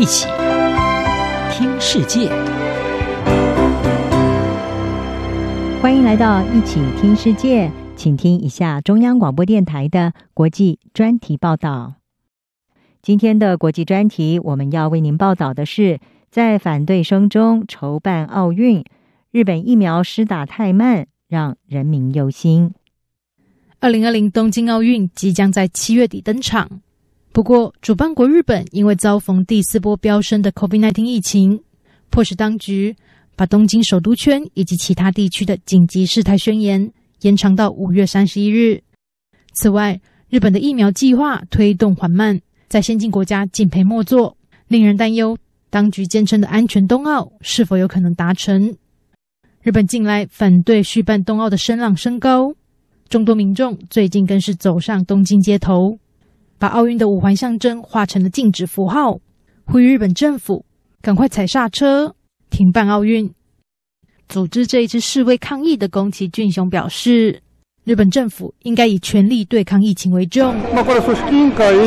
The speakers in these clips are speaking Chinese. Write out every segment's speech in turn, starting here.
一起听世界，欢迎来到一起听世界，请听一下中央广播电台的国际专题报道。今天的国际专题，我们要为您报道的是，在反对声中筹办奥运，日本疫苗施打太慢，让人民忧心。二零二零东京奥运即将在七月底登场，不过主办国日本因为遭逢第四波飙升的 COVID-19 疫情，迫使当局把东京首都圈以及其他地区的紧急事态宣言延长到五月三十一日。此外，日本的疫苗计划推动缓慢，在先进国家敬陪末座，令人担忧当局坚称的安全冬奥是否有可能达成。日本近来反对续办冬奥的声浪升高。众多民众最近更是走上东京街头，把奥运的五环象征画成了禁止符号，呼吁日本政府赶快踩刹车，停办奥运。组织这一次示威抗议的宫崎骏雄表示，日本政府应该以全力对抗疫情为重。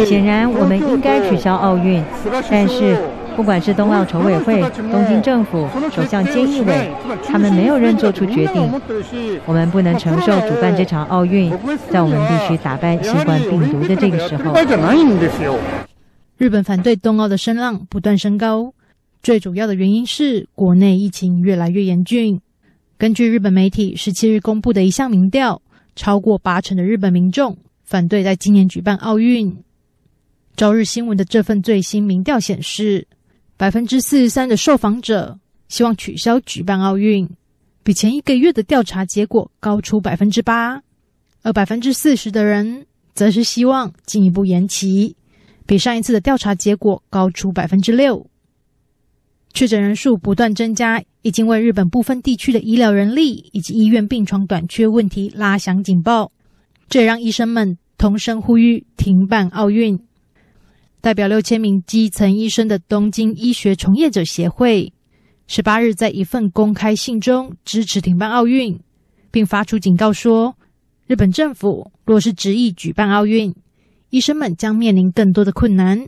显然，我们应该取消奥运，但是。不管是冬奥筹委会、东京政府、首相菅义伟，他们没有人做出决定。我们不能承受主办这场奥运，在我们必须打败新冠病毒的这个时候。日本反对冬奥的声浪不断升高，最主要的原因是国内疫情越来越严峻。根据日本媒体十七日公布的一项民调，超过八成的日本民众反对在今年举办奥运。朝日新闻的这份最新民调显示，百分之四十三的受访者希望取消举办奥运，比前一个月的调查结果高出百分之八；而百分之四十的人则是希望进一步延期，比上一次的调查结果高出百分之六。确诊人数不断增加，已经为日本部分地区的医疗人力以及医院病床短缺问题拉响警报，这让医生们同声呼吁停办奥运。代表六千名基层医生的东京医学从业者协会，十八日在一份公开信中支持停办奥运，并发出警告说，日本政府若是执意举办奥运，医生们将面临更多的困难。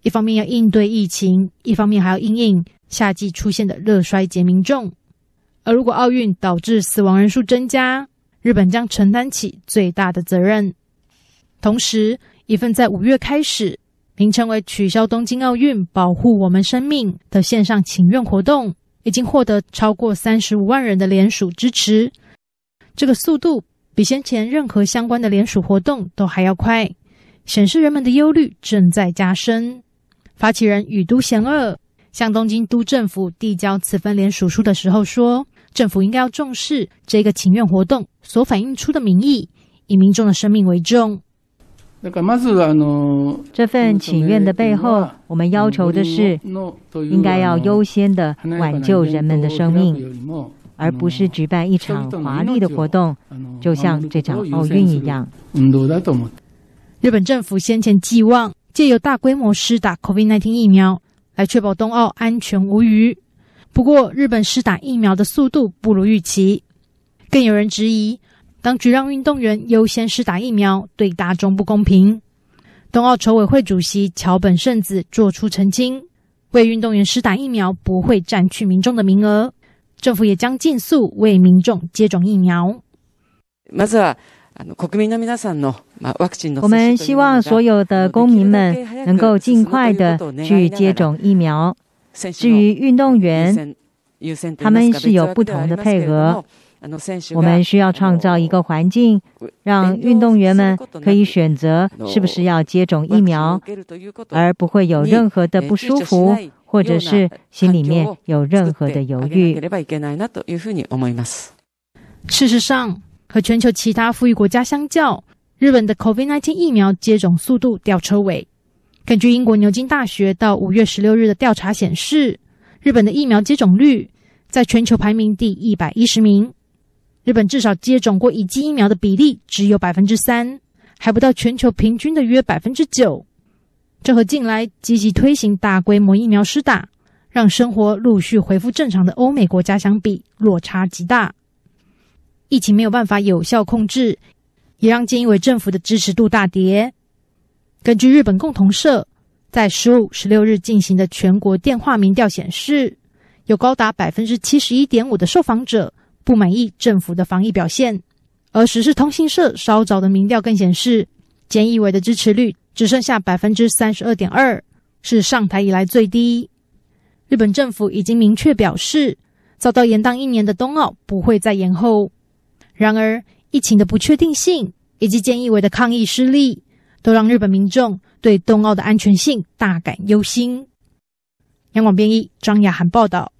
一方面要应对疫情，一方面还要因应夏季出现的热衰竭民众。而如果奥运导致死亡人数增加，日本将承担起最大的责任。同时，一份在五月开始。名称为“取消东京奥运，保护我们生命”的线上请愿活动，已经获得超过三十五万人的联署支持。这个速度比先前任何相关的联署活动都还要快，显示人们的忧虑正在加深。发起人宇都贤二向东京都政府递交此份联署书的时候说：“政府应该要重视这个请愿活动所反映出的民意，以民众的生命为重。”这份请愿的背后，我们要求的是，应该要优先的挽救人们的生命，而不是举办一场华丽的活动，就像这场奥运一样。日本政府先前寄望借由大规模施打 COVID-19 疫苗来确保冬奥安全无虞，不过日本施打疫苗的速度不如预期，更有人质疑。当局让运动员优先施打疫苗，对大众不公平。冬奥筹委会主席桥本圣子作出澄清：为运动员施打疫苗不会占去民众的名额，政府也将尽速为民众接种疫苗。我们希望所有的公民们能够尽快的去接种疫苗。至于运动员，他们是有不同的配额。我们需要创造一个环境，让运动员们可以选择是不是要接种疫苗，而不会有任何的不舒服，或者是心里面有任何的犹豫。事实上，和全球其他富裕国家相较，日本的 COVID-19 疫苗接种速度吊车尾。根据英国牛津大学到五月十六日的调查显示，日本的疫苗接种率在全球排名第一百一十名。日本至少接种过一剂疫苗的比例只有百分之三，还不到全球平均的约百分之九。这和近来积极推行大规模疫苗施打，让生活陆续恢复正常的欧美国家相比，落差极大。疫情没有办法有效控制，也让菅义伟政府的支持度大跌。根据日本共同社，在十五、十六日进行的全国电话民调显示，有高达百分之七十一点五的受访者不满意政府的防疫表现。而时事通讯社稍早的民调更显示，菅义伟的支持率只剩下百分之三十二点二，是上台以来最低。日本政府已经明确表示，遭到延宕一年的冬奥不会再延后。然而，疫情的不确定性以及菅义伟的抗议失利，都让日本民众对冬奥的安全性大感忧心。央广编译张雅涵报道。